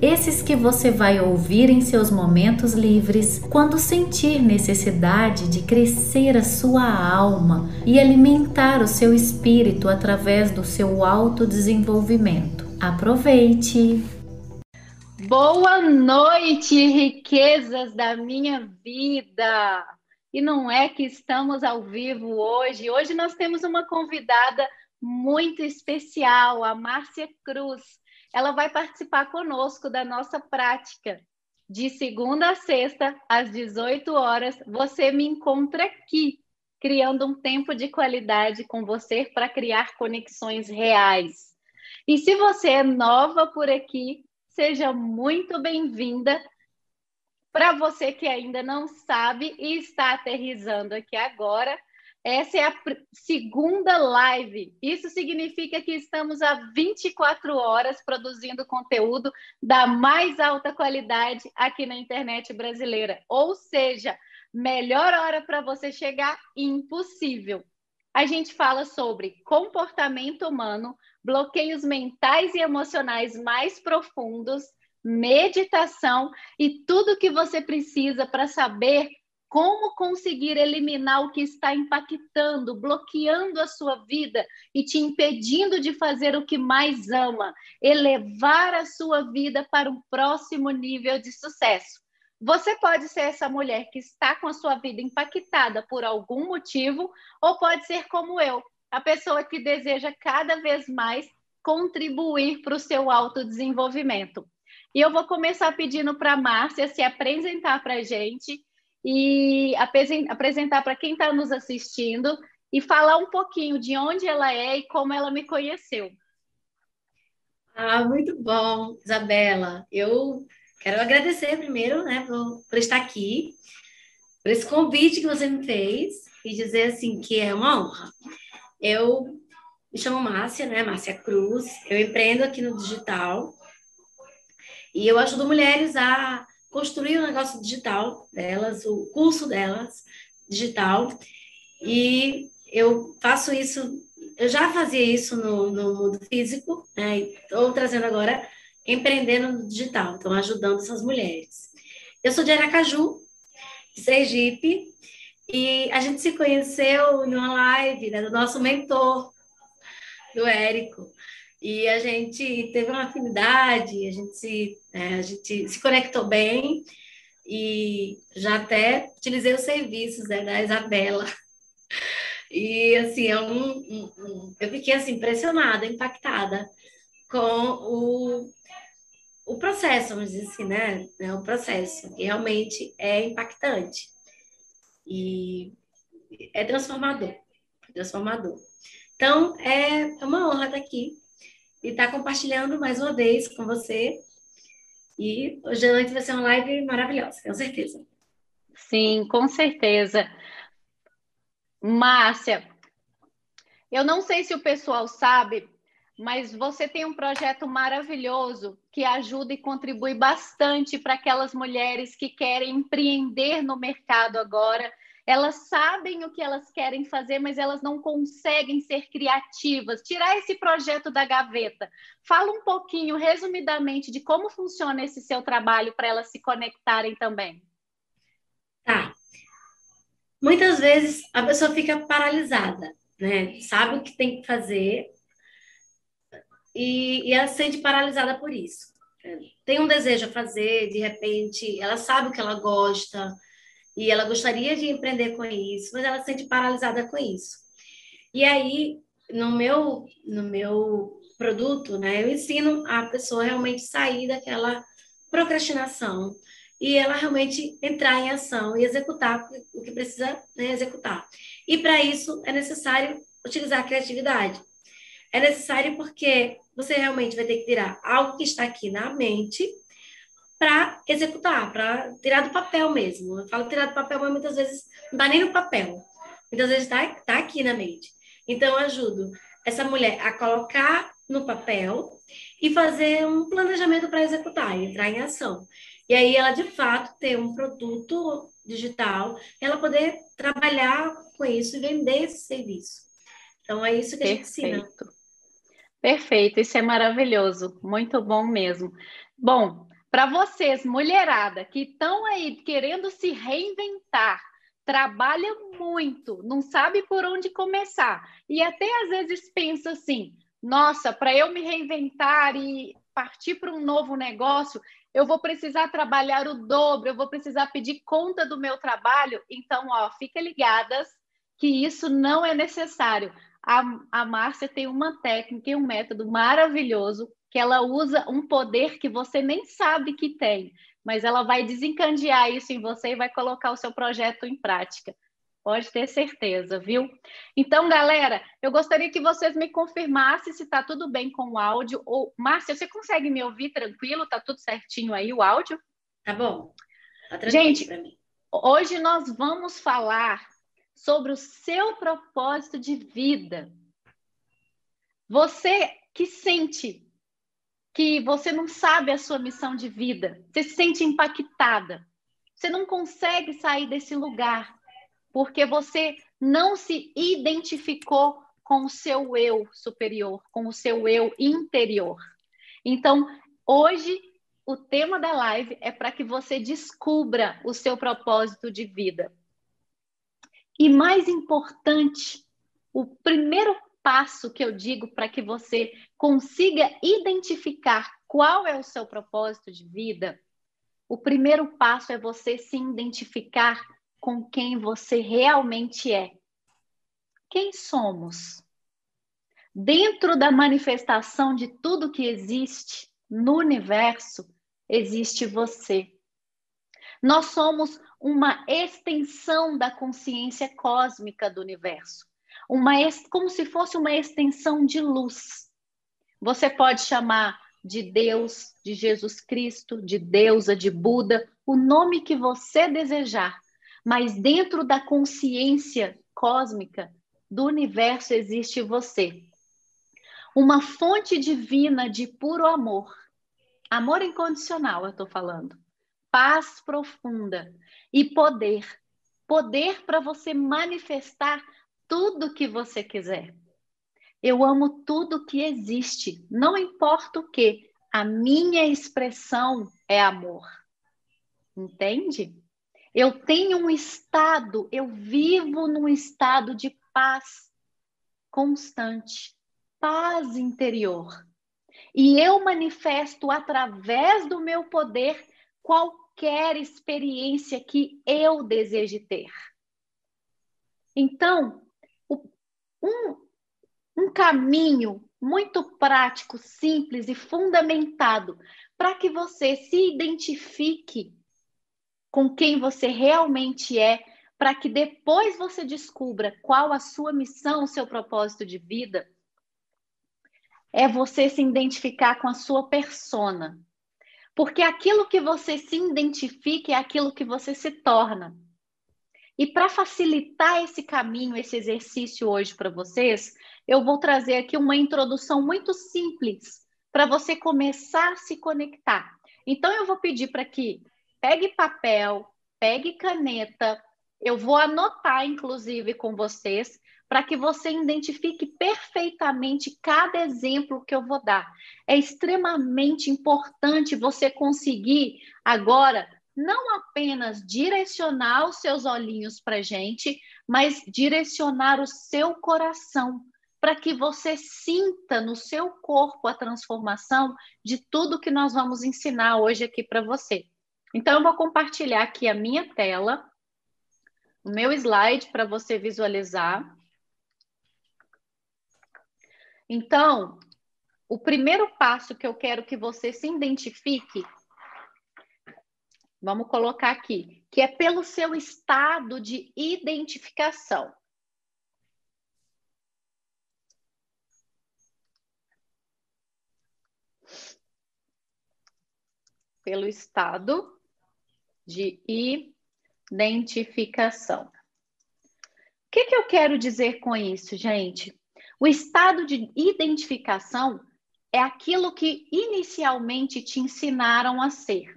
Esses que você vai ouvir em seus momentos livres, quando sentir necessidade de crescer a sua alma e alimentar o seu espírito através do seu autodesenvolvimento. Aproveite! Boa noite, riquezas da minha vida! E não é que estamos ao vivo hoje. Hoje nós temos uma convidada muito especial, a Márcia Cruz. Ela vai participar conosco da nossa prática. De segunda a sexta, às 18 horas, você me encontra aqui, criando um tempo de qualidade com você para criar conexões reais. E se você é nova por aqui, seja muito bem-vinda para você que ainda não sabe e está aterrizando aqui agora, essa é a segunda live. Isso significa que estamos há 24 horas produzindo conteúdo da mais alta qualidade aqui na internet brasileira. Ou seja, melhor hora para você chegar, impossível. A gente fala sobre comportamento humano, bloqueios mentais e emocionais mais profundos, meditação e tudo que você precisa para saber como conseguir eliminar o que está impactando, bloqueando a sua vida e te impedindo de fazer o que mais ama, elevar a sua vida para um próximo nível de sucesso. Você pode ser essa mulher que está com a sua vida impactada por algum motivo, ou pode ser como eu, a pessoa que deseja cada vez mais contribuir para o seu autodesenvolvimento. E eu vou começar pedindo para a Márcia se apresentar para a gente e apresentar para quem está nos assistindo e falar um pouquinho de onde ela é e como ela me conheceu. Ah, muito bom, Isabela. Eu quero agradecer primeiro, né, por, por estar aqui, por esse convite que você me fez e dizer assim que é uma honra. Eu me chamo Márcia, né, Márcia Cruz. Eu empreendo aqui no digital e eu ajudo mulheres a construir o negócio digital delas, o curso delas digital. E eu faço isso, eu já fazia isso no, no mundo físico, né? Estou trazendo agora empreendendo no digital, então ajudando essas mulheres. Eu sou de Aracaju, de Sergipe, e a gente se conheceu numa live né, do nosso mentor, do Érico. E a gente teve uma afinidade, a gente se, é, a gente se conectou bem e já até utilizei os serviços né, da Isabela. E assim, é um, um, um, eu fiquei assim, impressionada, impactada com o, o processo, vamos dizer assim, né? É o processo, que realmente é impactante. E é transformador, transformador. Então, é uma honra estar aqui e estar tá compartilhando mais uma vez com você. E hoje à noite vai ser uma live maravilhosa, com certeza. Sim, com certeza. Márcia, eu não sei se o pessoal sabe, mas você tem um projeto maravilhoso que ajuda e contribui bastante para aquelas mulheres que querem empreender no mercado agora elas sabem o que elas querem fazer, mas elas não conseguem ser criativas. Tirar esse projeto da gaveta. Fala um pouquinho, resumidamente, de como funciona esse seu trabalho para elas se conectarem também. Tá. Muitas vezes a pessoa fica paralisada, né? Sabe o que tem que fazer e, e ela se sente paralisada por isso. Tem um desejo a fazer, de repente, ela sabe o que ela gosta, e ela gostaria de empreender com isso, mas ela se sente paralisada com isso. E aí, no meu, no meu produto, né, eu ensino a pessoa realmente sair daquela procrastinação e ela realmente entrar em ação e executar o que precisa né, executar. E para isso é necessário utilizar a criatividade. É necessário porque você realmente vai ter que tirar algo que está aqui na mente para executar, para tirar do papel mesmo. Eu falo tirar do papel, mas muitas vezes não dá nem no papel. Muitas vezes está tá aqui na mente. Então, eu ajudo essa mulher a colocar no papel e fazer um planejamento para executar, entrar em ação. E aí ela, de fato, ter um produto digital, ela poder trabalhar com isso e vender esse serviço. Então, é isso que Perfeito. a gente ensina. Perfeito, isso é maravilhoso, muito bom mesmo. Bom, para vocês, mulherada, que estão aí querendo se reinventar, trabalha muito, não sabe por onde começar, e até às vezes pensa assim: nossa, para eu me reinventar e partir para um novo negócio, eu vou precisar trabalhar o dobro, eu vou precisar pedir conta do meu trabalho. Então, ó, fica ligadas que isso não é necessário. A, a Márcia tem uma técnica e um método maravilhoso que ela usa um poder que você nem sabe que tem, mas ela vai desencandear isso em você e vai colocar o seu projeto em prática. Pode ter certeza, viu? Então, galera, eu gostaria que vocês me confirmassem se está tudo bem com o áudio. Ou, Márcia, você consegue me ouvir tranquilo? Está tudo certinho aí o áudio? Tá bom. Tá Gente, hoje nós vamos falar sobre o seu propósito de vida. Você que sente que você não sabe a sua missão de vida, você se sente impactada, você não consegue sair desse lugar porque você não se identificou com o seu eu superior, com o seu eu interior. Então, hoje o tema da live é para que você descubra o seu propósito de vida. E mais importante, o primeiro passo que eu digo para que você consiga identificar qual é o seu propósito de vida, o primeiro passo é você se identificar com quem você realmente é. Quem somos? Dentro da manifestação de tudo que existe no universo, existe você. Nós somos uma extensão da consciência cósmica do universo uma como se fosse uma extensão de luz. Você pode chamar de Deus, de Jesus Cristo, de deusa, de Buda, o nome que você desejar, mas dentro da consciência cósmica do universo existe você. Uma fonte divina de puro amor. Amor incondicional, eu estou falando. Paz profunda e poder. Poder para você manifestar tudo que você quiser. Eu amo tudo que existe, não importa o que. A minha expressão é amor. Entende? Eu tenho um estado, eu vivo num estado de paz constante, paz interior. E eu manifesto através do meu poder qualquer experiência que eu deseje ter. Então, um, um caminho muito prático, simples e fundamentado para que você se identifique com quem você realmente é, para que depois você descubra qual a sua missão, o seu propósito de vida, é você se identificar com a sua persona. Porque aquilo que você se identifica é aquilo que você se torna. E para facilitar esse caminho, esse exercício hoje para vocês, eu vou trazer aqui uma introdução muito simples para você começar a se conectar. Então, eu vou pedir para que pegue papel, pegue caneta, eu vou anotar, inclusive, com vocês, para que você identifique perfeitamente cada exemplo que eu vou dar. É extremamente importante você conseguir agora não apenas direcionar os seus olhinhos para a gente, mas direcionar o seu coração para que você sinta no seu corpo a transformação de tudo que nós vamos ensinar hoje aqui para você. Então, eu vou compartilhar aqui a minha tela, o meu slide para você visualizar. Então, o primeiro passo que eu quero que você se identifique Vamos colocar aqui, que é pelo seu estado de identificação. pelo estado de identificação. O que, que eu quero dizer com isso, gente? O estado de identificação é aquilo que inicialmente te ensinaram a ser.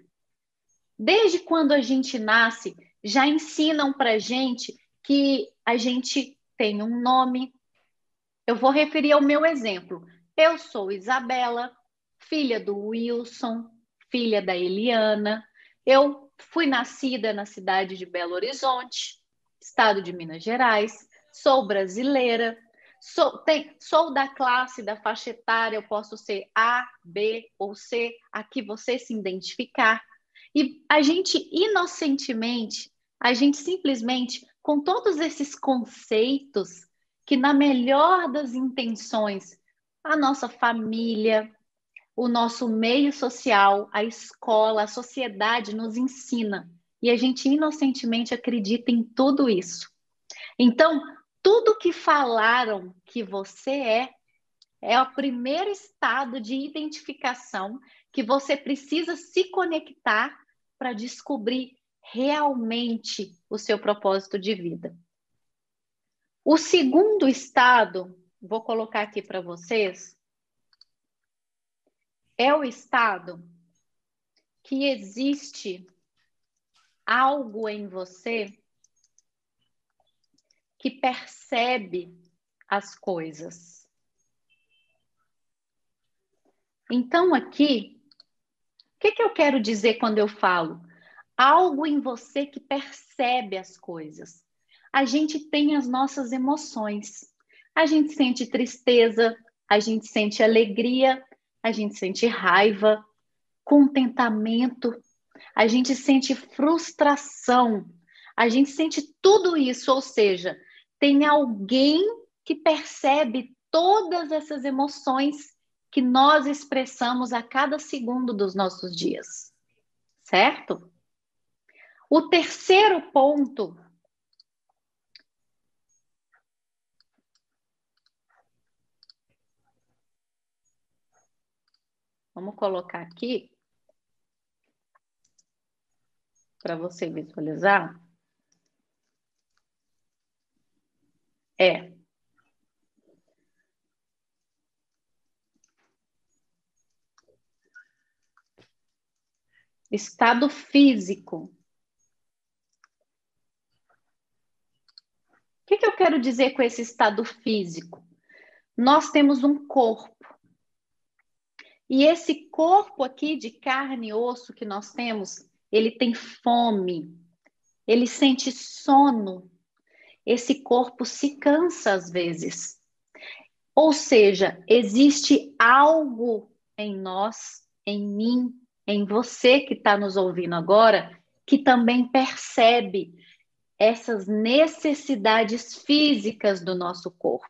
Desde quando a gente nasce, já ensinam para gente que a gente tem um nome. Eu vou referir ao meu exemplo. Eu sou Isabela, filha do Wilson, filha da Eliana. Eu fui nascida na cidade de Belo Horizonte, estado de Minas Gerais. Sou brasileira, sou, tem, sou da classe, da faixa etária, eu posso ser A, B ou C, a que você se identificar. E a gente, inocentemente, a gente simplesmente, com todos esses conceitos, que na melhor das intenções, a nossa família, o nosso meio social, a escola, a sociedade nos ensina. E a gente inocentemente acredita em tudo isso. Então, tudo que falaram que você é, é o primeiro estado de identificação que você precisa se conectar para descobrir realmente o seu propósito de vida. O segundo estado, vou colocar aqui para vocês, é o estado que existe algo em você que percebe as coisas. Então, aqui, que, que eu quero dizer quando eu falo? Algo em você que percebe as coisas. A gente tem as nossas emoções. A gente sente tristeza, a gente sente alegria, a gente sente raiva, contentamento, a gente sente frustração, a gente sente tudo isso, ou seja, tem alguém que percebe todas essas emoções que nós expressamos a cada segundo dos nossos dias. Certo? O terceiro ponto Vamos colocar aqui para você visualizar. É. Estado físico. O que, que eu quero dizer com esse estado físico? Nós temos um corpo. E esse corpo aqui de carne e osso que nós temos, ele tem fome, ele sente sono, esse corpo se cansa às vezes. Ou seja, existe algo em nós, em mim, em você que está nos ouvindo agora, que também percebe essas necessidades físicas do nosso corpo.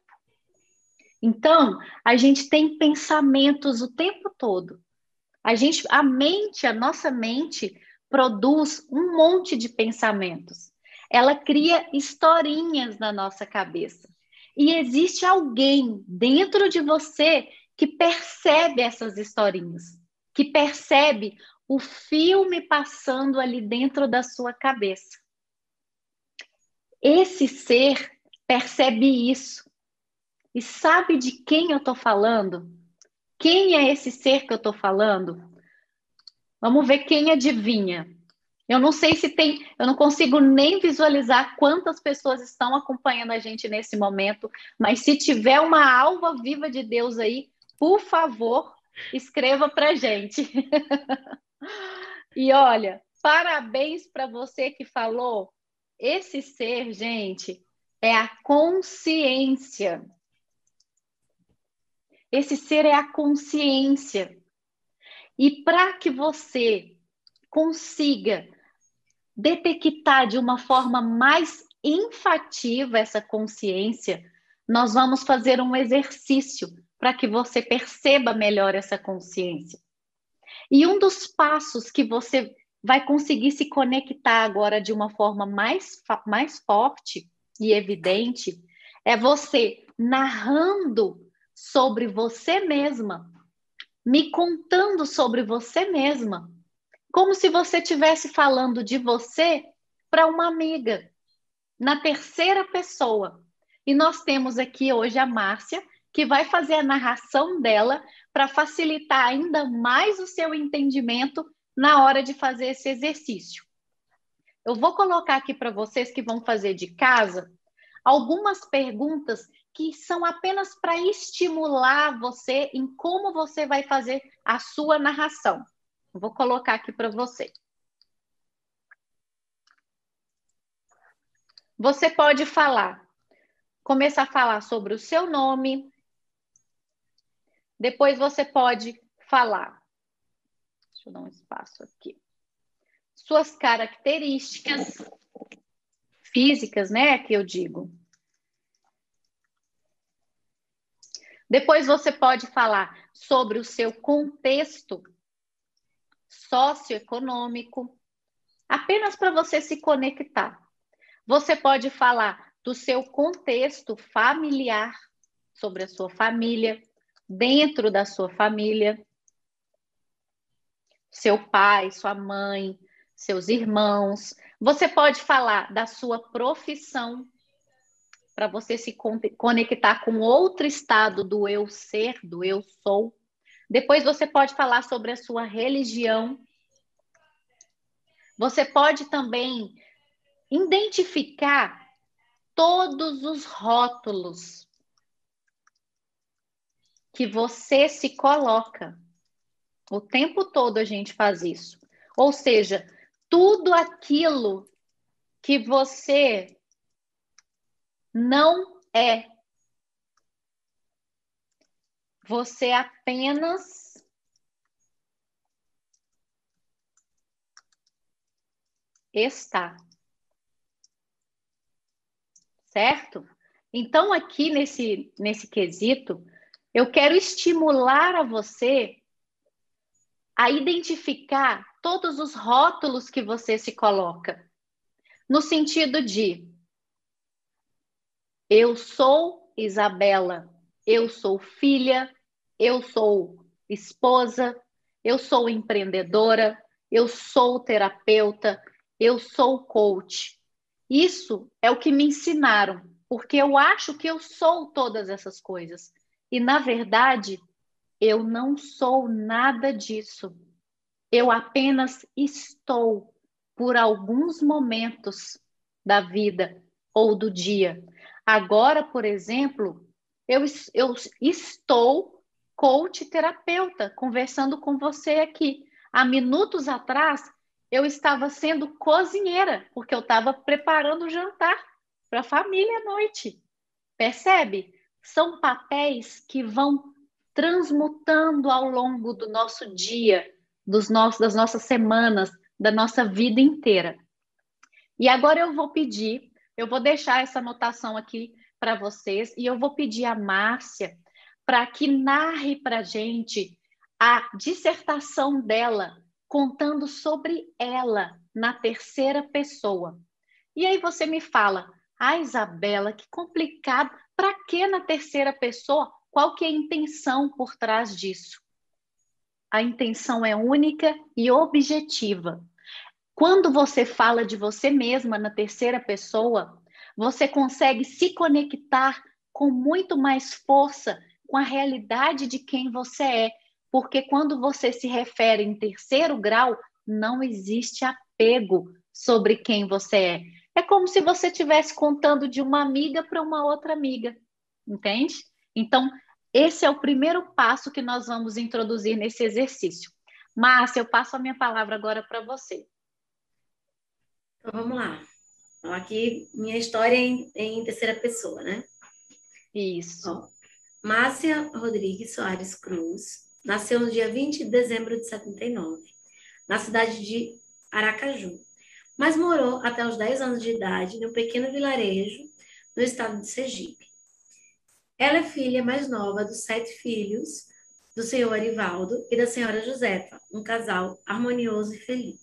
Então, a gente tem pensamentos o tempo todo. A gente, a mente, a nossa mente produz um monte de pensamentos. Ela cria historinhas na nossa cabeça. E existe alguém dentro de você que percebe essas historinhas, que percebe o filme passando ali dentro da sua cabeça. Esse ser percebe isso e sabe de quem eu estou falando? Quem é esse ser que eu estou falando? Vamos ver quem adivinha. Eu não sei se tem, eu não consigo nem visualizar quantas pessoas estão acompanhando a gente nesse momento, mas se tiver uma alva viva de Deus aí, por favor, escreva para gente. e olha, parabéns para você que falou. Esse ser, gente, é a consciência. Esse ser é a consciência. E para que você consiga detectar de uma forma mais enfativa essa consciência, nós vamos fazer um exercício para que você perceba melhor essa consciência. E um dos passos que você vai conseguir se conectar agora de uma forma mais, mais forte e evidente é você narrando sobre você mesma, me contando sobre você mesma, como se você estivesse falando de você para uma amiga, na terceira pessoa. E nós temos aqui hoje a Márcia, que vai fazer a narração dela para facilitar ainda mais o seu entendimento na hora de fazer esse exercício. Eu vou colocar aqui para vocês que vão fazer de casa algumas perguntas que são apenas para estimular você em como você vai fazer a sua narração. Eu vou colocar aqui para você. Você pode falar, começar a falar sobre o seu nome. Depois você pode falar. Deixa eu dar um espaço aqui. Suas características físicas, né, que eu digo. Depois você pode falar sobre o seu contexto socioeconômico, apenas para você se conectar. Você pode falar do seu contexto familiar, sobre a sua família, dentro da sua família, seu pai, sua mãe, seus irmãos. Você pode falar da sua profissão, para você se conectar com outro estado do eu ser, do eu sou. Depois você pode falar sobre a sua religião. Você pode também identificar todos os rótulos que você se coloca. O tempo todo a gente faz isso. Ou seja, tudo aquilo que você não é. Você apenas está certo? Então, aqui nesse, nesse quesito, eu quero estimular a você a identificar todos os rótulos que você se coloca, no sentido de eu sou Isabela, eu sou filha, eu sou esposa, eu sou empreendedora, eu sou terapeuta, eu sou coach. Isso é o que me ensinaram, porque eu acho que eu sou todas essas coisas. E, na verdade, eu não sou nada disso. Eu apenas estou por alguns momentos da vida ou do dia. Agora, por exemplo, eu, eu estou coach terapeuta conversando com você aqui. Há minutos atrás, eu estava sendo cozinheira, porque eu estava preparando o jantar para a família à noite. Percebe? São papéis que vão transmutando ao longo do nosso dia, dos nossos, das nossas semanas, da nossa vida inteira. E agora eu vou pedir, eu vou deixar essa anotação aqui para vocês e eu vou pedir a Márcia para que narre para gente a dissertação dela contando sobre ela na terceira pessoa. E aí você me fala, ah, Isabela, que complicado. Para que na terceira pessoa? Qual que é a intenção por trás disso? A intenção é única e objetiva. Quando você fala de você mesma na terceira pessoa, você consegue se conectar com muito mais força com a realidade de quem você é porque quando você se refere em terceiro grau, não existe apego sobre quem você é. É como se você estivesse contando de uma amiga para uma outra amiga, entende? Então, esse é o primeiro passo que nós vamos introduzir nesse exercício. Márcia, eu passo a minha palavra agora para você. Então, vamos lá. Então, aqui, minha história em, em terceira pessoa, né? Isso. Ó, Márcia Rodrigues Soares Cruz, Nasceu no dia 20 de dezembro de 79, na cidade de Aracaju, mas morou até os 10 anos de idade em um pequeno vilarejo no estado de Sergipe. Ela é filha mais nova dos sete filhos do senhor Arivaldo e da senhora Josefa, um casal harmonioso e feliz.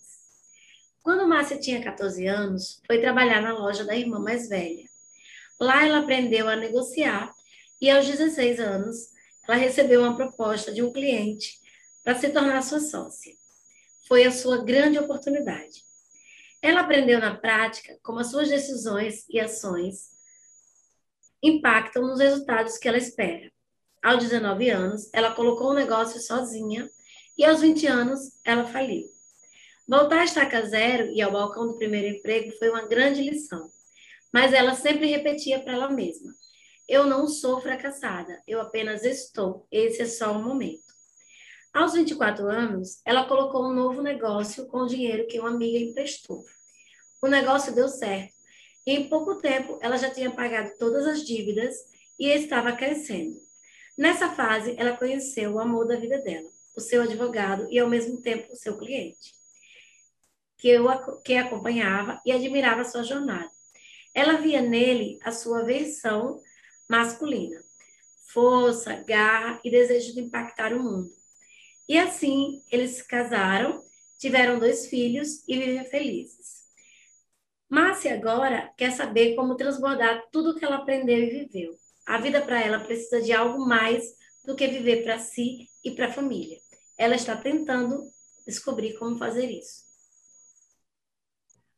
Quando Márcia tinha 14 anos, foi trabalhar na loja da irmã mais velha. Lá ela aprendeu a negociar e aos 16 anos ela recebeu uma proposta de um cliente para se tornar sua sócia. foi a sua grande oportunidade. Ela aprendeu na prática como as suas decisões e ações impactam nos resultados que ela espera. Aos 19 anos, ela colocou o um negócio sozinha e aos 20 anos, ela faliu. Voltar a estaca zero e ao balcão do primeiro emprego foi uma grande lição, mas ela sempre repetia para ela mesma: Eu não sou fracassada, eu apenas estou, esse é só um momento. Aos 24 anos, ela colocou um novo negócio com o dinheiro que uma amiga emprestou. O negócio deu certo e em pouco tempo ela já tinha pagado todas as dívidas e estava crescendo. Nessa fase, ela conheceu o amor da vida dela, o seu advogado e ao mesmo tempo o seu cliente, que, eu, que acompanhava e admirava sua jornada. Ela via nele a sua versão masculina, força, garra e desejo de impactar o mundo. E assim, eles se casaram, tiveram dois filhos e vivem felizes. Márcia agora quer saber como transbordar tudo o que ela aprendeu e viveu. A vida para ela precisa de algo mais do que viver para si e para a família. Ela está tentando descobrir como fazer isso.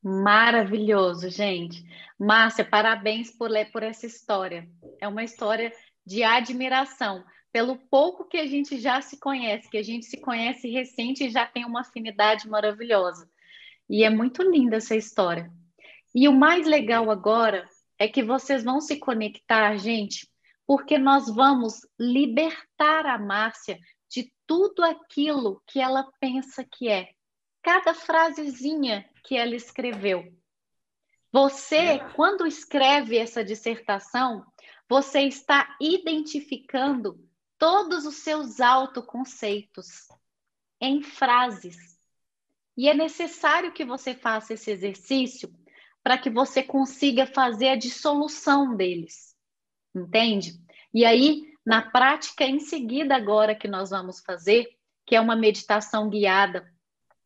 Maravilhoso, gente. Márcia, parabéns por ler por essa história. É uma história de admiração pelo pouco que a gente já se conhece, que a gente se conhece recente e já tem uma afinidade maravilhosa. E é muito linda essa história. E o mais legal agora é que vocês vão se conectar, gente, porque nós vamos libertar a Márcia de tudo aquilo que ela pensa que é. Cada frasezinha que ela escreveu. Você, quando escreve essa dissertação, você está identificando todos os seus autoconceitos em frases. E é necessário que você faça esse exercício para que você consiga fazer a dissolução deles. Entende? E aí, na prática em seguida agora que nós vamos fazer, que é uma meditação guiada,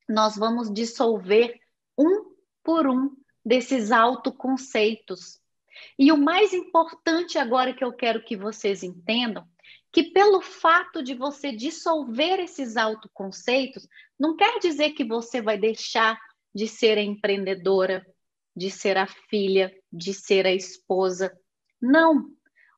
nós vamos dissolver um por um desses autoconceitos. E o mais importante agora que eu quero que vocês entendam, que pelo fato de você dissolver esses autoconceitos, não quer dizer que você vai deixar de ser empreendedora, de ser a filha, de ser a esposa. Não.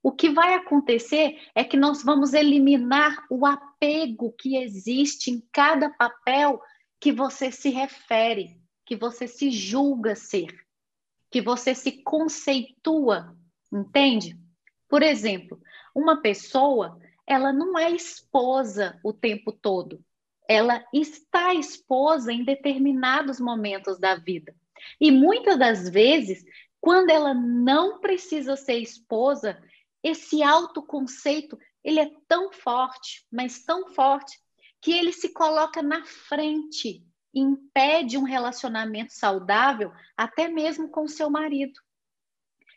O que vai acontecer é que nós vamos eliminar o apego que existe em cada papel que você se refere, que você se julga ser, que você se conceitua, entende? Por exemplo, uma pessoa, ela não é esposa o tempo todo. Ela está esposa em determinados momentos da vida. E muitas das vezes, quando ela não precisa ser esposa, esse autoconceito, ele é tão forte, mas tão forte, que ele se coloca na frente, impede um relacionamento saudável, até mesmo com o seu marido.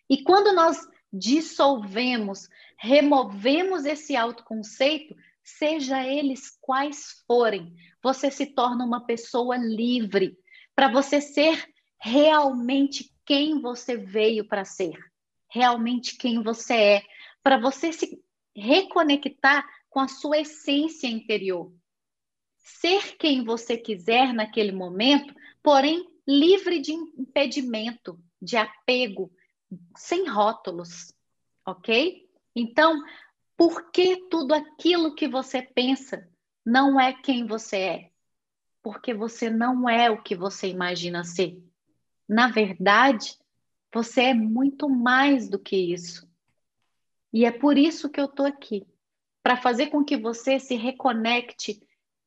E quando nós dissolvemos, removemos esse autoconceito, seja eles quais forem, você se torna uma pessoa livre para você ser realmente quem você veio para ser, realmente quem você é, para você se reconectar com a sua essência interior. Ser quem você quiser naquele momento, porém livre de impedimento, de apego, sem rótulos, ok? Então, por que tudo aquilo que você pensa não é quem você é? Porque você não é o que você imagina ser. Na verdade, você é muito mais do que isso. E é por isso que eu estou aqui para fazer com que você se reconecte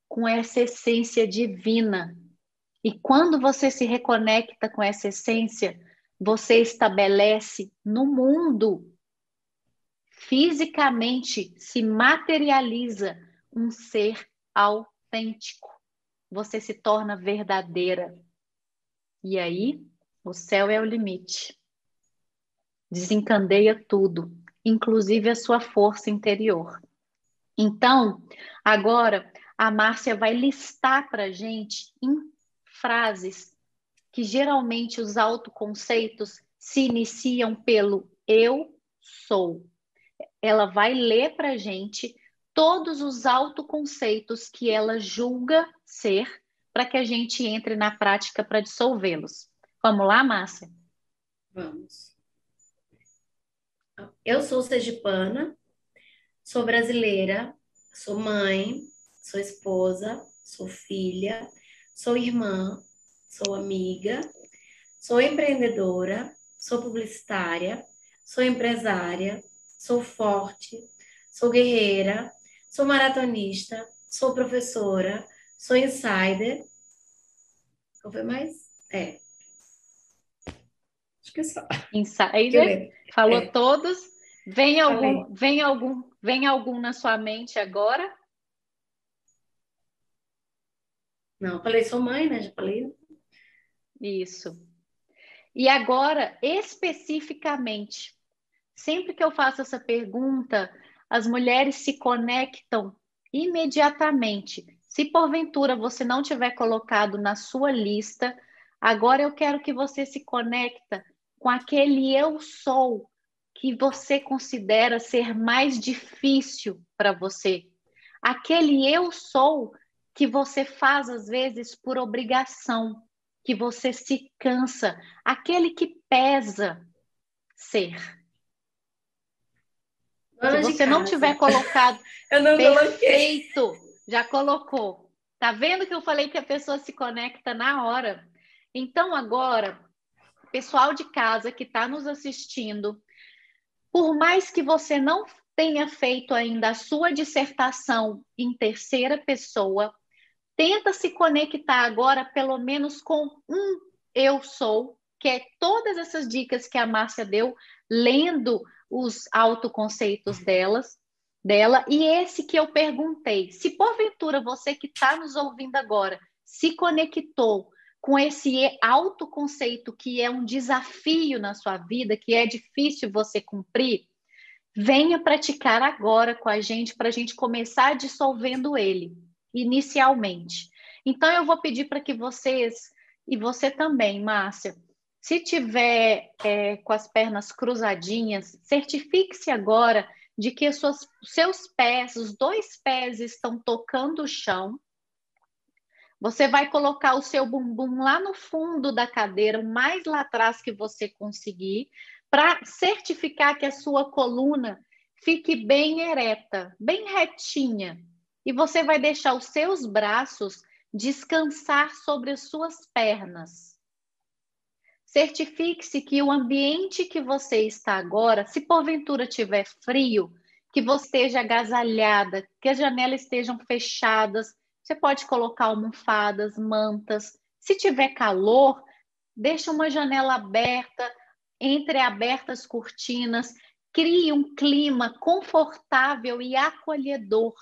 com essa essência divina. E quando você se reconecta com essa essência, você estabelece no mundo, fisicamente, se materializa um ser autêntico. Você se torna verdadeira. E aí, o céu é o limite. Desencandeia tudo, inclusive a sua força interior. Então, agora a Márcia vai listar para gente em frases que geralmente os autoconceitos se iniciam pelo eu sou. Ela vai ler para a gente todos os autoconceitos que ela julga ser para que a gente entre na prática para dissolvê-los. Vamos lá, Márcia? Vamos. Eu sou sergipana, sou brasileira, sou mãe, sou esposa, sou filha, sou irmã, sou amiga, sou empreendedora, sou publicitária, sou empresária, sou forte, sou guerreira, sou maratonista, sou professora, sou insider. Qual foi mais? É. Acho que é só. Insider. Falou é. todos. Vem algum, vem algum, vem algum na sua mente agora? Não, falei sou mãe, né? Já falei. Isso. E agora, especificamente, sempre que eu faço essa pergunta, as mulheres se conectam imediatamente. Se porventura você não tiver colocado na sua lista, agora eu quero que você se conecta com aquele eu sou que você considera ser mais difícil para você. Aquele eu sou que você faz às vezes por obrigação, que você se cansa, aquele que pesa ser. Se você não tiver colocado eu não perfeito, coloquei. já colocou. Tá vendo que eu falei que a pessoa se conecta na hora? Então agora, pessoal de casa que está nos assistindo, por mais que você não tenha feito ainda a sua dissertação em terceira pessoa, tenta se conectar agora pelo menos com um eu sou, que é todas essas dicas que a Márcia deu, lendo os autoconceitos delas, dela, e esse que eu perguntei. Se porventura você que está nos ouvindo agora se conectou com esse autoconceito que é um desafio na sua vida, que é difícil você cumprir, venha praticar agora com a gente para a gente começar dissolvendo ele inicialmente. Então eu vou pedir para que vocês e você também, Márcia, se tiver é, com as pernas cruzadinhas, certifique-se agora de que seus pés, os dois pés estão tocando o chão você vai colocar o seu bumbum lá no fundo da cadeira, mais lá atrás que você conseguir, para certificar que a sua coluna fique bem ereta, bem retinha. E você vai deixar os seus braços descansar sobre as suas pernas. Certifique-se que o ambiente que você está agora, se porventura tiver frio, que você esteja agasalhada, que as janelas estejam fechadas, você pode colocar almofadas, mantas. Se tiver calor, deixa uma janela aberta, entre abertas cortinas, crie um clima confortável e acolhedor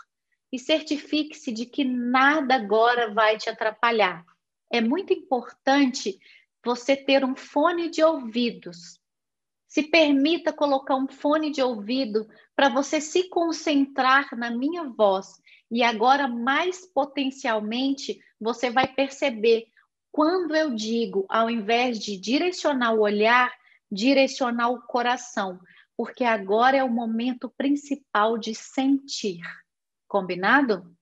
e certifique-se de que nada agora vai te atrapalhar. É muito importante você ter um fone de ouvidos. Se permita colocar um fone de ouvido para você se concentrar na minha voz e agora, mais potencialmente, você vai perceber quando eu digo, ao invés de direcionar o olhar, direcionar o coração, porque agora é o momento principal de sentir. Combinado?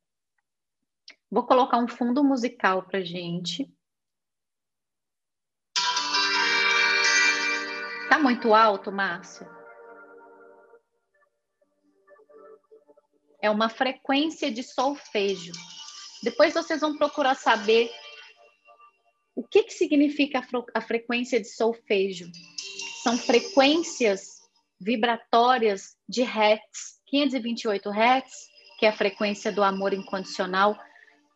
Vou colocar um fundo musical para gente. Tá muito alto, Márcia? é uma frequência de solfejo. Depois vocês vão procurar saber o que, que significa a, frequência de solfejo. São frequências vibratórias de Hertz, 528 Hertz, que é a frequência do amor incondicional,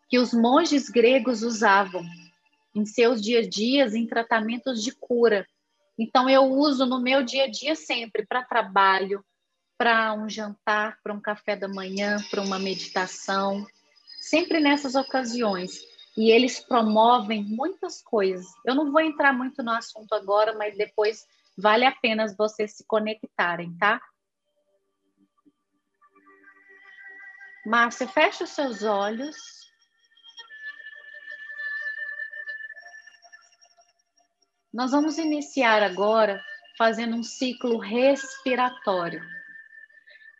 que os monges gregos usavam em seus dia a dias em tratamentos de cura. Então eu uso no meu dia a dia sempre para trabalho, para um jantar, para um café da manhã, para uma meditação, sempre nessas ocasiões. E eles promovem muitas coisas. Eu não vou entrar muito no assunto agora, mas depois vale a pena vocês se conectarem, tá? Márcia, fecha os seus olhos. Nós vamos iniciar agora fazendo um ciclo respiratório.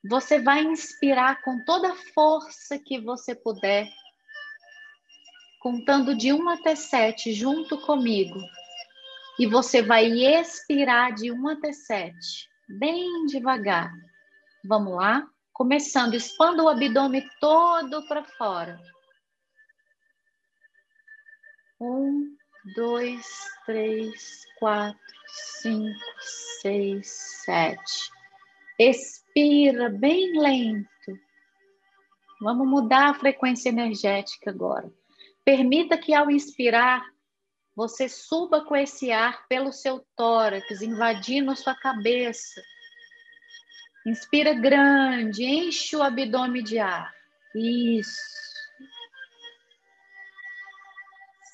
Você vai inspirar com toda a força que você puder. contando de 1 até 7 junto comigo. E você vai expirar de 1 até 7, bem devagar. Vamos lá? Começando, expanda o abdômen todo para fora. Um, dois, três, quatro, cinco, seis, sete. Expira bem lento. Vamos mudar a frequência energética agora. Permita que ao inspirar, você suba com esse ar pelo seu tórax, invadindo a sua cabeça. Inspira grande, enche o abdômen de ar. Isso.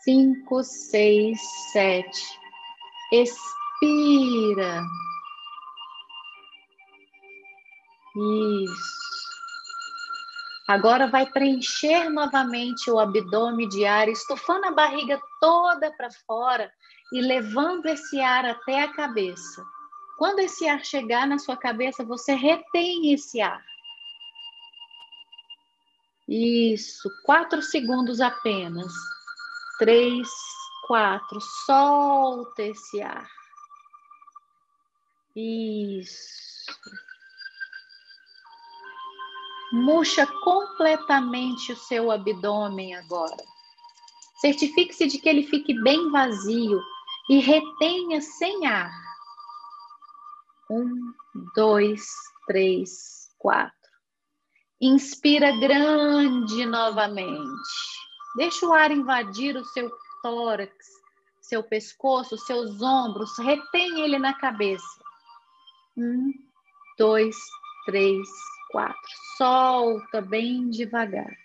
Cinco, seis, sete. Expira. Isso. Agora vai preencher novamente o abdômen de ar, estufando a barriga toda para fora e levando esse ar até a cabeça. Quando esse ar chegar na sua cabeça, você retém esse ar. Isso, quatro segundos apenas. Três, quatro. Solta esse ar. Isso. Murcha completamente o seu abdômen agora. Certifique-se de que ele fique bem vazio e retenha sem ar. Um, dois, três, quatro. Inspira grande novamente. Deixa o ar invadir o seu tórax, seu pescoço, seus ombros. Retém ele na cabeça. Um, dois, três, quatro. Solta bem devagar.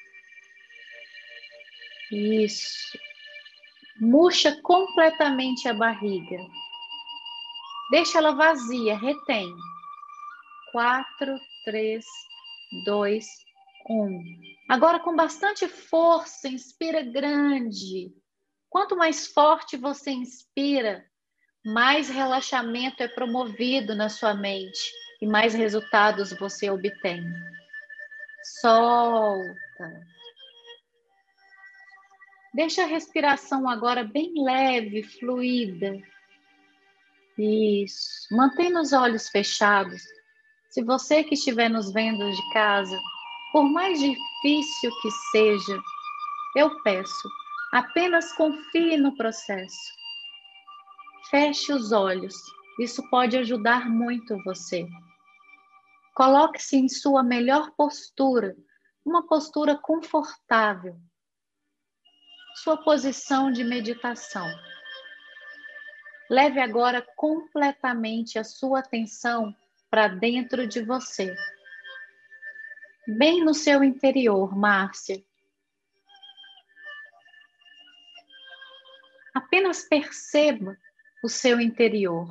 Isso. Murcha completamente a barriga. Deixa ela vazia, retém. Quatro, três, dois, um. Agora, com bastante força, inspira grande. Quanto mais forte você inspira, mais relaxamento é promovido na sua mente e mais resultados você obtém. Solta. Deixa a respiração agora bem leve, fluida. Isso. Mantenha os olhos fechados. Se você que estiver nos vendo de casa, por mais difícil que seja, eu peço, apenas confie no processo. Feche os olhos. Isso pode ajudar muito você. Coloque-se em sua melhor postura, uma postura confortável. Sua posição de meditação. Leve agora completamente a sua atenção para dentro de você. Bem no seu interior, Márcia. Apenas perceba o seu interior.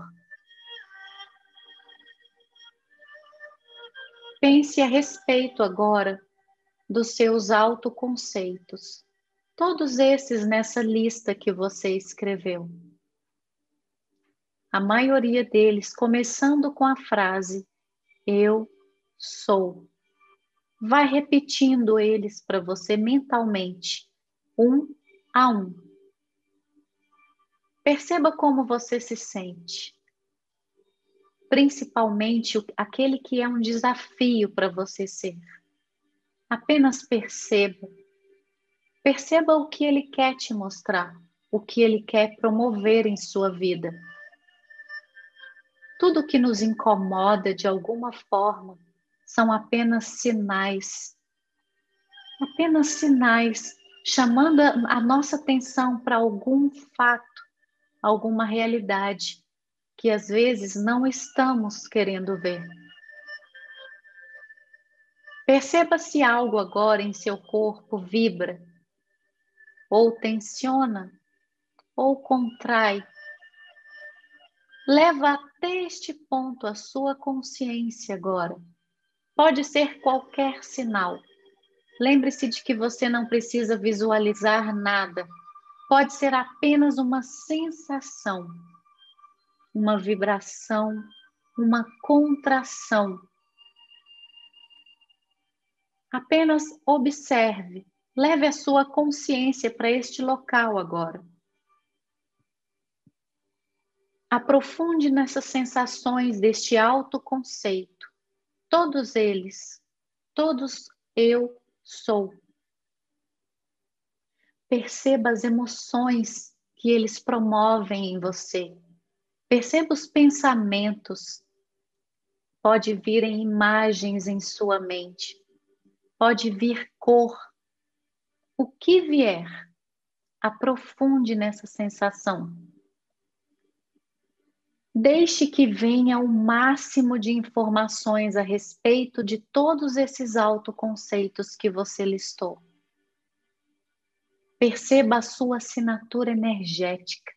Pense a respeito agora dos seus autoconceitos, todos esses nessa lista que você escreveu. A maioria deles começando com a frase eu sou. Vai repetindo eles para você mentalmente, um a um. Perceba como você se sente principalmente aquele que é um desafio para você ser. Apenas perceba. Perceba o que ele quer te mostrar, o que ele quer promover em sua vida. Tudo que nos incomoda de alguma forma são apenas sinais. Apenas sinais chamando a nossa atenção para algum fato, alguma realidade que às vezes não estamos querendo ver. Perceba se algo agora em seu corpo vibra, ou tensiona, ou contrai. Leva até este ponto a sua consciência agora. Pode ser qualquer sinal. Lembre-se de que você não precisa visualizar nada. Pode ser apenas uma sensação uma vibração, uma contração. Apenas observe Leve a sua consciência para este local agora. Aprofunde nessas sensações deste autoconceito. Todos eles, todos eu sou. Perceba as emoções que eles promovem em você. Perceba os pensamentos. Pode vir em imagens em sua mente. Pode vir cor. O que vier, aprofunde nessa sensação. Deixe que venha o máximo de informações a respeito de todos esses autoconceitos que você listou. Perceba a sua assinatura energética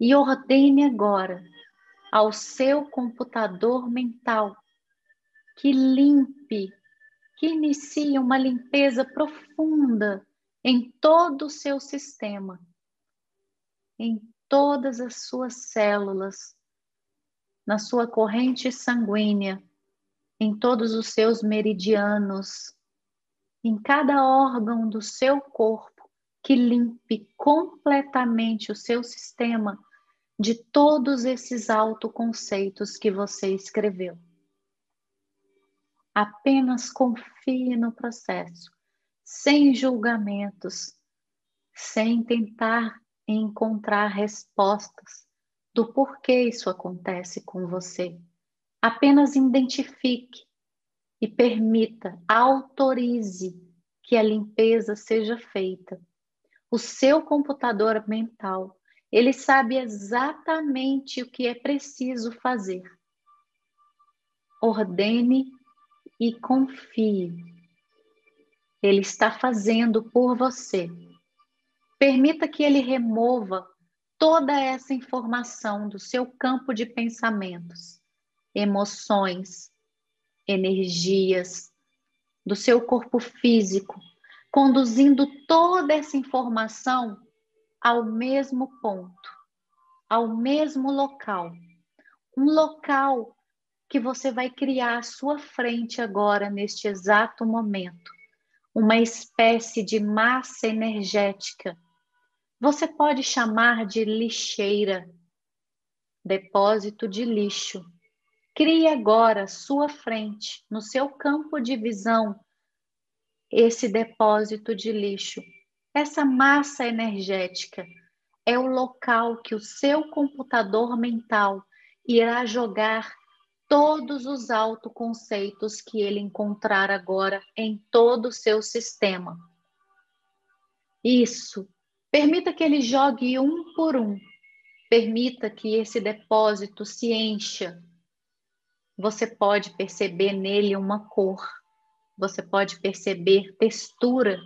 e ordene agora ao seu computador mental que limpe, que inicie uma limpeza profunda em todo o seu sistema, em todas as suas células, na sua corrente sanguínea, em todos os seus meridianos, em cada órgão do seu corpo que limpe completamente o seu sistema de todos esses autoconceitos que você escreveu. Apenas confie no processo, sem julgamentos, sem tentar encontrar respostas do porquê isso acontece com você. Apenas identifique e permita, autorize que a limpeza seja feita o seu computador mental, ele sabe exatamente o que é preciso fazer. Ordene e confie. Ele está fazendo por você. Permita que ele remova toda essa informação do seu campo de pensamentos, emoções, energias, do seu corpo físico, conduzindo toda essa informação ao mesmo ponto, ao mesmo local. Um local que você vai criar à sua frente agora, neste exato momento. Uma espécie de massa energética. Você pode chamar de lixeira, depósito de lixo. Crie agora à sua frente, no seu campo de visão, esse depósito de lixo. Essa massa energética é o local que o seu computador mental irá jogar todos os autoconceitos que ele encontrar agora em todo o seu sistema. Isso. Permita que ele jogue um por um. Permita que esse depósito se encha. Você pode perceber nele uma cor você pode perceber textura.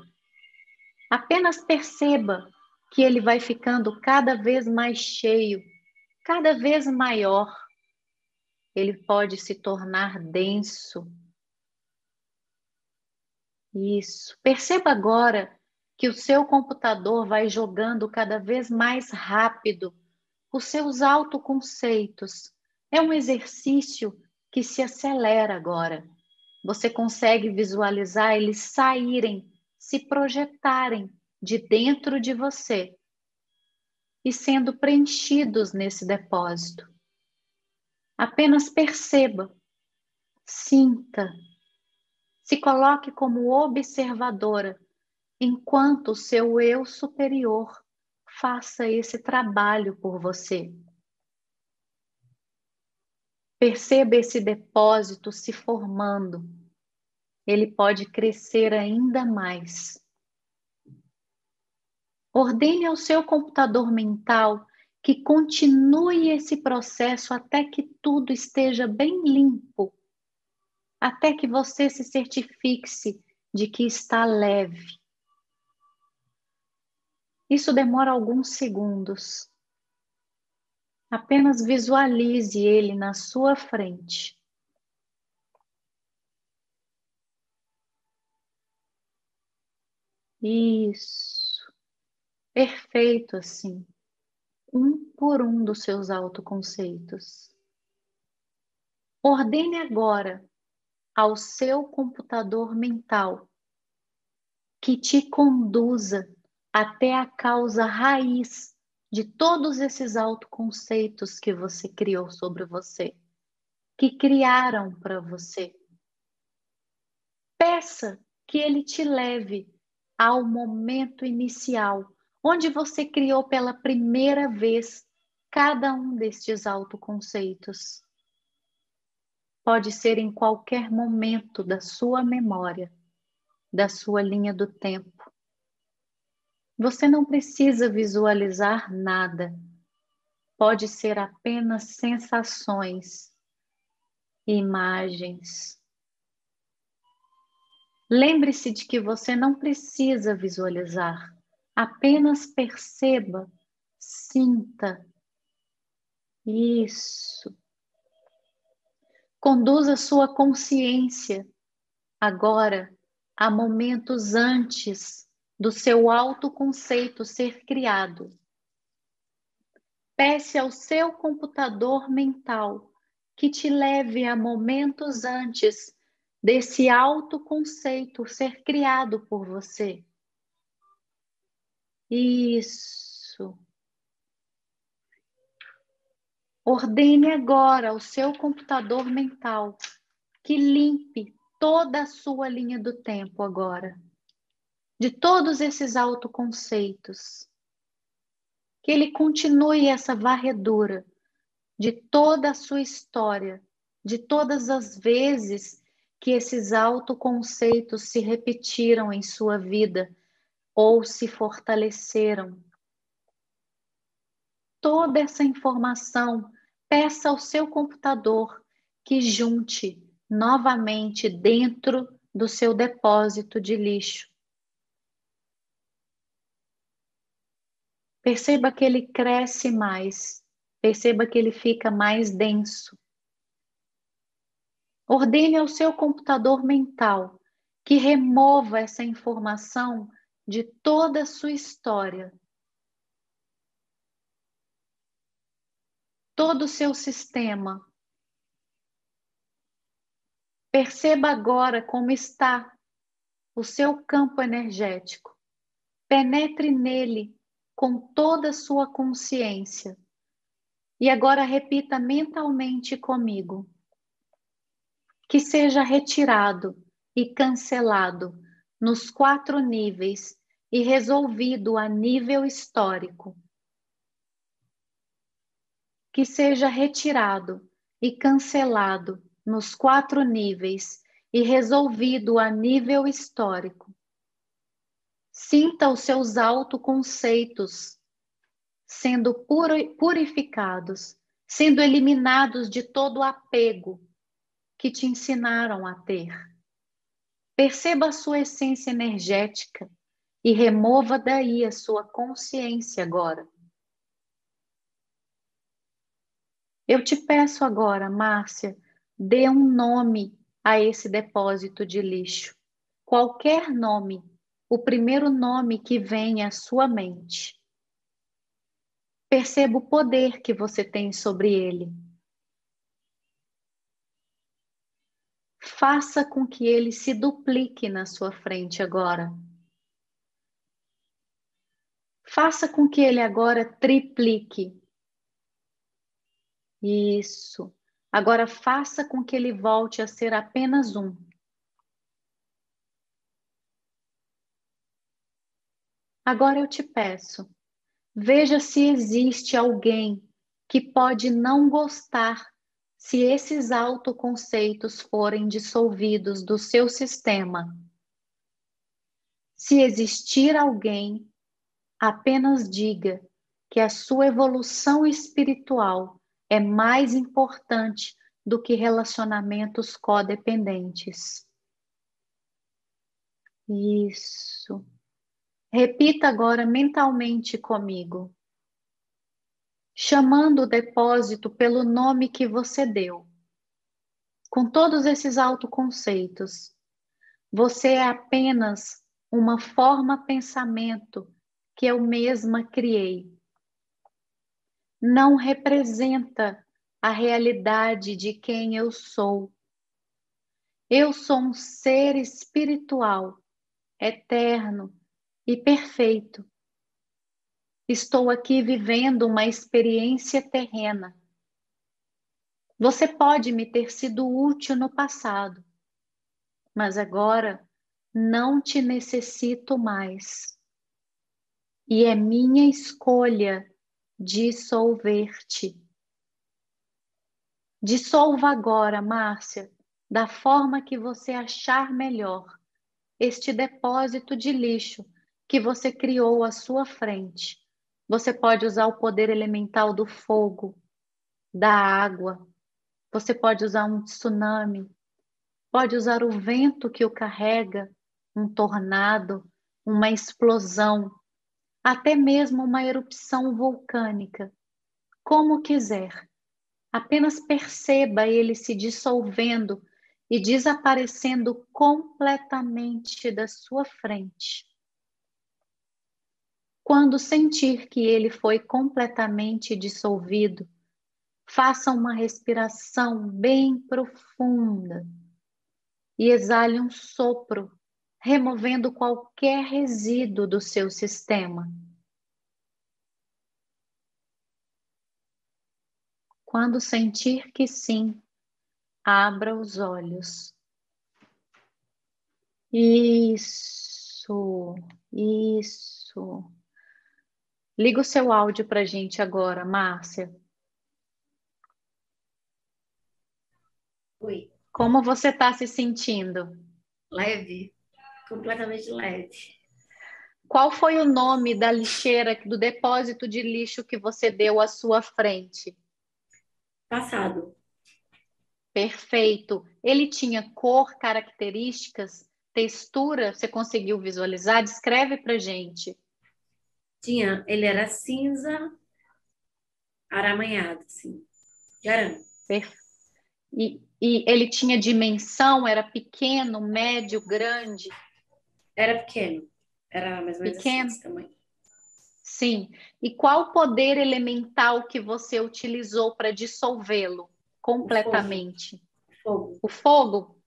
Apenas perceba que ele vai ficando cada vez mais cheio, cada vez maior. Ele pode se tornar denso. Isso. Perceba agora que o seu computador vai jogando cada vez mais rápido os seus autoconceitos. É um exercício que se acelera agora você consegue visualizar eles saírem, se projetarem de dentro de você e sendo preenchidos nesse depósito. Apenas perceba, sinta, se coloque como observadora enquanto seu eu superior faça esse trabalho por você. Perceba esse depósito se formando. Ele pode crescer ainda mais. Ordene ao seu computador mental que continue esse processo até que tudo esteja bem limpo, até que você se certifique de que está leve. Isso demora alguns segundos. Apenas visualize ele na sua frente. Isso. Perfeito assim. Um por um dos seus autoconceitos. Ordene agora ao seu computador mental que te conduza até a causa raiz de todos esses autoconceitos que você criou sobre você, que criaram para você. Peça que ele te leve ao momento inicial, onde você criou pela primeira vez cada um destes autoconceitos. Pode ser em qualquer momento da sua memória, da sua linha do tempo. Você não precisa visualizar nada. Pode ser apenas sensações, imagens. Lembre-se de que você não precisa visualizar, apenas perceba, sinta. Isso. Conduza sua consciência agora a momentos antes do seu autoconceito ser criado. Peça ao seu computador mental que te leve a momentos antes desse autoconceito ser criado por você. Isso. Ordene agora ao seu computador mental que limpe toda a sua linha do tempo agora, de todos esses autoconceitos. Que ele continue essa varredura de toda a sua história, de todas as vezes que esses autoconceitos se repetiram em sua vida ou se fortaleceram. Toda essa informação peça ao seu computador que junte novamente dentro do seu depósito de lixo. Perceba que ele cresce mais, perceba que ele fica mais denso. Ordene ao seu computador mental que remova essa informação de toda a sua história todo o seu sistema. Perceba agora como está o seu campo energético. Penetre nele com toda a sua consciência. E agora repita mentalmente comigo. Que seja retirado e cancelado nos quatro níveis e resolvido a nível histórico que seja retirado e cancelado nos quatro níveis e resolvido a nível histórico. Sinta os seus autoconceitos sendo purificados, sendo eliminados de todo o apego que te ensinaram a ter. Perceba a sua essência energética e remova daí a sua consciência agora. Eu te peço agora, Márcia, dê um nome a esse depósito de lixo. Qualquer nome, o primeiro nome que vem à sua mente. Perceba o poder que você tem sobre ele. Faça com que ele se duplique na sua frente agora. Faça com que ele agora triplique isso. Agora faça com que ele volte a ser apenas um. Agora eu te peço, veja se existe alguém que pode não gostar se esses autoconceitos forem dissolvidos do seu sistema. Se existir alguém, apenas diga que a sua evolução espiritual é mais importante do que relacionamentos codependentes. Isso. Repita agora mentalmente comigo, chamando o depósito pelo nome que você deu. Com todos esses autoconceitos, você é apenas uma forma pensamento que eu mesma criei não representa a realidade de quem eu sou. Eu sou um ser espiritual eterno e perfeito. Estou aqui vivendo uma experiência terrena. Você pode me ter sido útil no passado, mas agora não te necessito mais. E é minha escolha dissolver-te. Dissolva agora, Márcia, da forma que você achar melhor, este depósito de lixo que você criou à sua frente. Você pode usar o poder elemental do fogo, da água, você pode usar um tsunami, pode usar o vento que o carrega, um tornado, uma explosão, até mesmo uma erupção vulcânica, como quiser. Apenas perceba ele se dissolvendo e desaparecendo completamente da sua frente. Quando sentir que ele foi completamente dissolvido, faça uma respiração bem profunda e exale um sopro, removendo qualquer resíduo do seu sistema. Quando sentir que sim, abra os olhos. Isso, isso. Liga o seu áudio para a gente agora, Márcia. Oi. Como você está se sentindo? Leve, completamente leve. Qual foi o nome da lixeira, do depósito de lixo que você deu à sua frente? Passado. Perfeito. Ele tinha cor, características, textura? Você conseguiu visualizar? Descreve para gente. Tinha, ele era cinza, aramanhado, assim, de arame. Perfeito. E, e ele tinha dimensão? Era pequeno, médio, grande? Era pequeno. Era mais ou menos pequeno. assim, tamanho. Sim. E qual o poder elemental que você utilizou para dissolvê-lo completamente? Fogo. O fogo?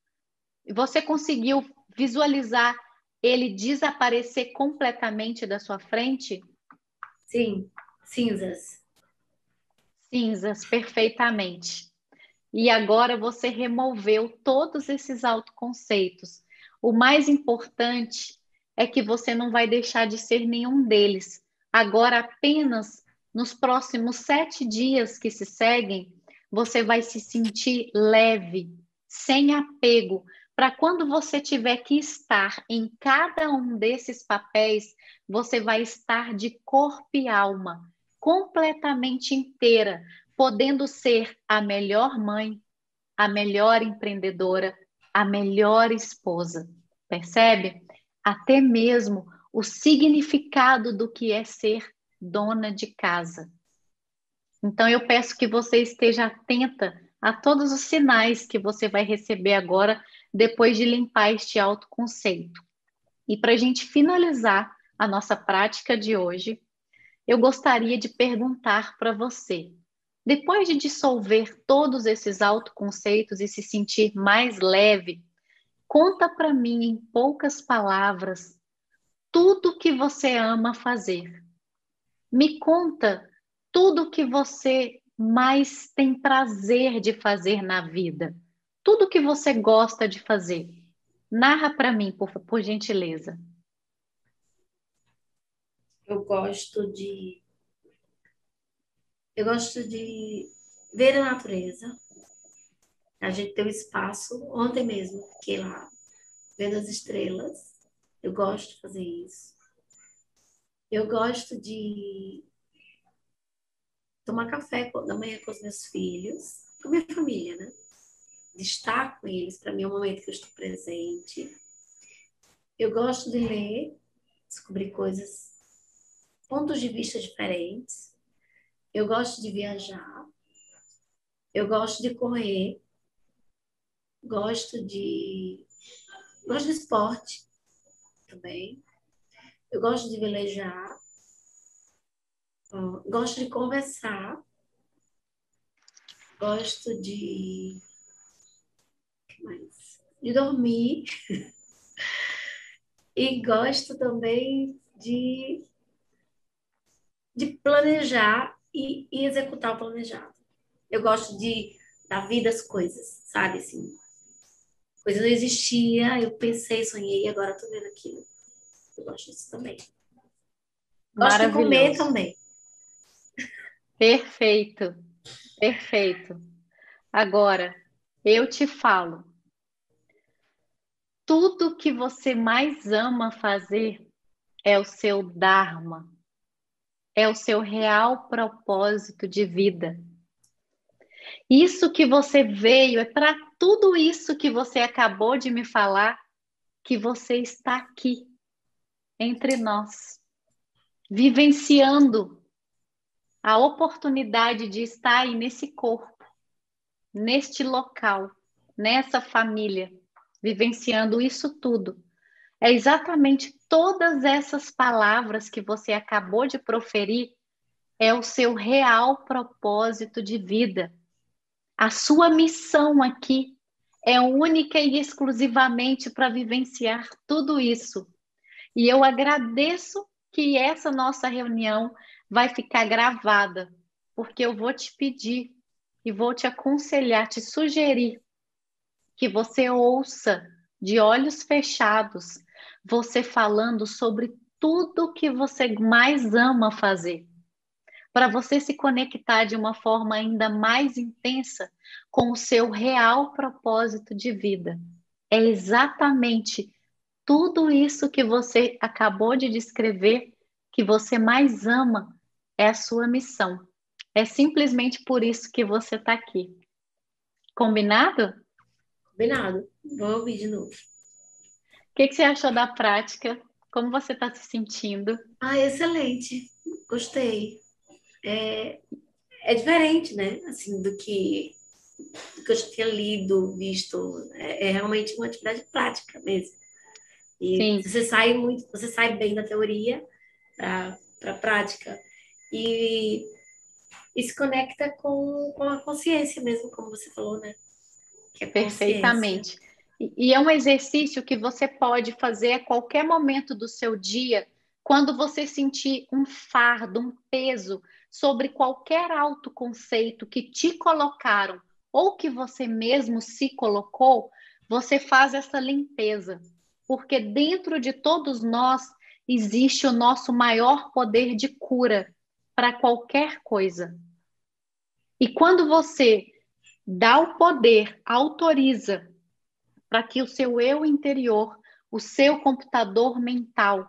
Você conseguiu visualizar ele desaparecer completamente da sua frente? Sim, cinzas. Cinzas, perfeitamente. E agora você removeu todos esses autoconceitos. O mais importante é que você não vai deixar de ser nenhum deles. Agora, apenas nos próximos sete dias que se seguem, você vai se sentir leve, sem apego, para quando você tiver que estar em cada um desses papéis, você vai estar de corpo e alma, completamente inteira, podendo ser a melhor mãe, a melhor empreendedora, a melhor esposa. Percebe? Até mesmo o significado do que é ser dona de casa. Então eu peço que você esteja atenta a todos os sinais que você vai receber agora depois de limpar este autoconceito. E para a gente finalizar a nossa prática de hoje, eu gostaria de perguntar para você: depois de dissolver todos esses autoconceitos e se sentir mais leve, conta para mim em poucas palavras tudo que você ama fazer. Me conta tudo que você mais tem prazer de fazer na vida. Tudo que você gosta de fazer. Narra para mim, por, por gentileza. Eu gosto de. Eu gosto de ver a natureza. A gente tem um espaço. Ontem mesmo, fiquei lá vendo as estrelas. Eu gosto de fazer isso. Eu gosto de tomar café da manhã com os meus filhos, com a minha família, né? De estar com eles, para mim é um momento que eu estou presente. Eu gosto de ler, descobrir coisas, pontos de vista diferentes. Eu gosto de viajar. Eu gosto de correr. Gosto de. Gosto de esporte também. Eu gosto de velejar. Gosto de conversar. Gosto de. Mais? De dormir. E gosto também de, de planejar e, e executar o planejado. Eu gosto de dar vida às coisas, sabe? Assim, coisa não existia, eu pensei, sonhei e agora tô vendo aquilo. Eu gosto disso também. Gosto de comer também. Perfeito, perfeito. Agora, eu te falo, tudo que você mais ama fazer é o seu Dharma, é o seu real propósito de vida. Isso que você veio, é para tudo isso que você acabou de me falar, que você está aqui, entre nós, vivenciando a oportunidade de estar aí nesse corpo, neste local, nessa família vivenciando isso tudo. É exatamente todas essas palavras que você acabou de proferir é o seu real propósito de vida. A sua missão aqui é única e exclusivamente para vivenciar tudo isso. E eu agradeço que essa nossa reunião vai ficar gravada, porque eu vou te pedir e vou te aconselhar, te sugerir que você ouça de olhos fechados, você falando sobre tudo que você mais ama fazer, para você se conectar de uma forma ainda mais intensa com o seu real propósito de vida. É exatamente tudo isso que você acabou de descrever que você mais ama é a sua missão. É simplesmente por isso que você está aqui. Combinado? Combinado. Vou ouvir de novo. O que, que você achou da prática? Como você está se sentindo? Ah, excelente. Gostei. É, é diferente, né? Assim, do que, do que eu já tinha lido, visto. É, é realmente uma atividade prática mesmo. E Sim. você sai muito, você sai bem da teoria para a prática. E, e se conecta com, com a consciência mesmo, como você falou, né? É Perfeitamente. E é um exercício que você pode fazer a qualquer momento do seu dia, quando você sentir um fardo, um peso sobre qualquer autoconceito que te colocaram ou que você mesmo se colocou, você faz essa limpeza. Porque dentro de todos nós existe o nosso maior poder de cura para qualquer coisa. E quando você dá o poder, autoriza para que o seu eu interior, o seu computador mental,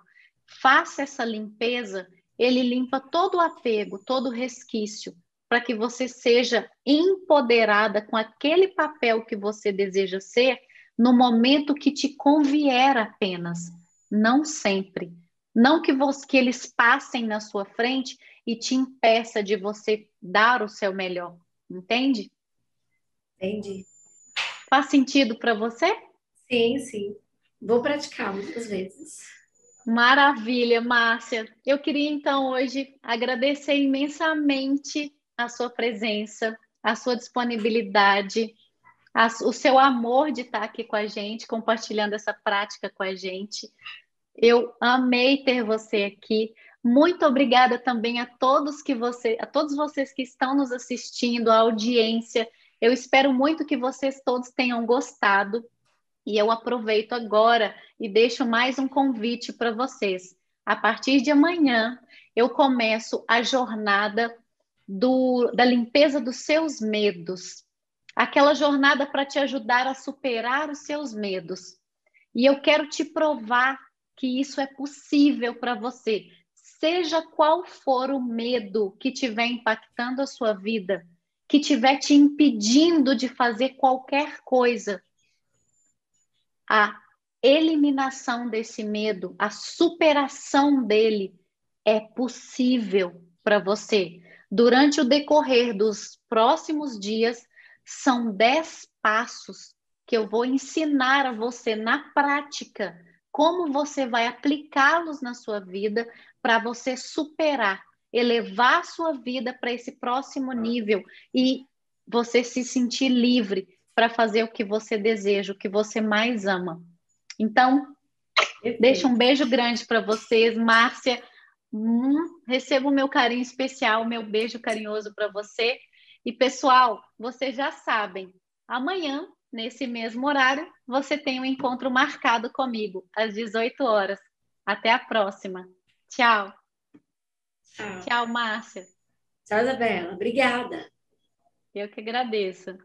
faça essa limpeza, ele limpa todo o apego, todo o resquício, para que você seja empoderada com aquele papel que você deseja ser no momento que te convier apenas, não sempre. Não que, que eles passem na sua frente e te impeça de você dar o seu melhor, entende? Entendi. Faz sentido para você? Sim, sim. Vou praticar muitas vezes. Maravilha, Márcia. Eu queria então hoje agradecer imensamente a sua presença, a sua disponibilidade, a, o seu amor de estar aqui com a gente, compartilhando essa prática com a gente. Eu amei ter você aqui. Muito obrigada também a todos que você, a todos vocês que estão nos assistindo, a audiência. Eu espero muito que vocês todos tenham gostado. E eu aproveito agora e deixo mais um convite para vocês. A partir de amanhã, eu começo a jornada do, da limpeza dos seus medos. Aquela jornada para te ajudar a superar os seus medos. E eu quero te provar que isso é possível para você. Seja qual for o medo que estiver impactando a sua vida, que estiver te impedindo de fazer qualquer coisa, a eliminação desse medo, a superação dele é possível para você. Durante o decorrer dos próximos dias, são dez passos que eu vou ensinar a você na prática como você vai aplicá-los na sua vida para você superar, elevar a sua vida para esse próximo nível e você se sentir livre para fazer o que você deseja, o que você mais ama. Então. Deixo um beijo grande para vocês, Márcia. Hum, recebo o meu carinho especial, o meu beijo carinhoso para você. E pessoal, vocês já sabem, amanhã, nesse mesmo horário, você tem um encontro marcado comigo, às 18 horas. Até a próxima. Tchau. Tchau, Tchau Márcia. Tchau, Isabela. Obrigada. Eu que agradeço.